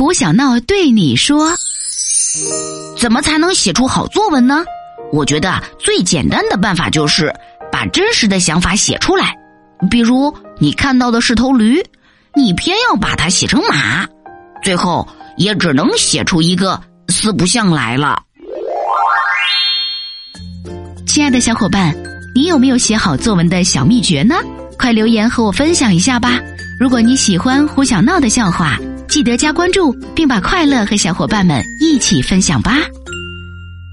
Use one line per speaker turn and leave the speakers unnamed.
胡小闹对你说：“
怎么才能写出好作文呢？我觉得最简单的办法就是把真实的想法写出来。比如你看到的是头驴，你偏要把它写成马，最后也只能写出一个四不像来了。”
亲爱的小伙伴，你有没有写好作文的小秘诀呢？快留言和我分享一下吧！如果你喜欢胡小闹的笑话，记得加关注，并把快乐和小伙伴们一起分享吧。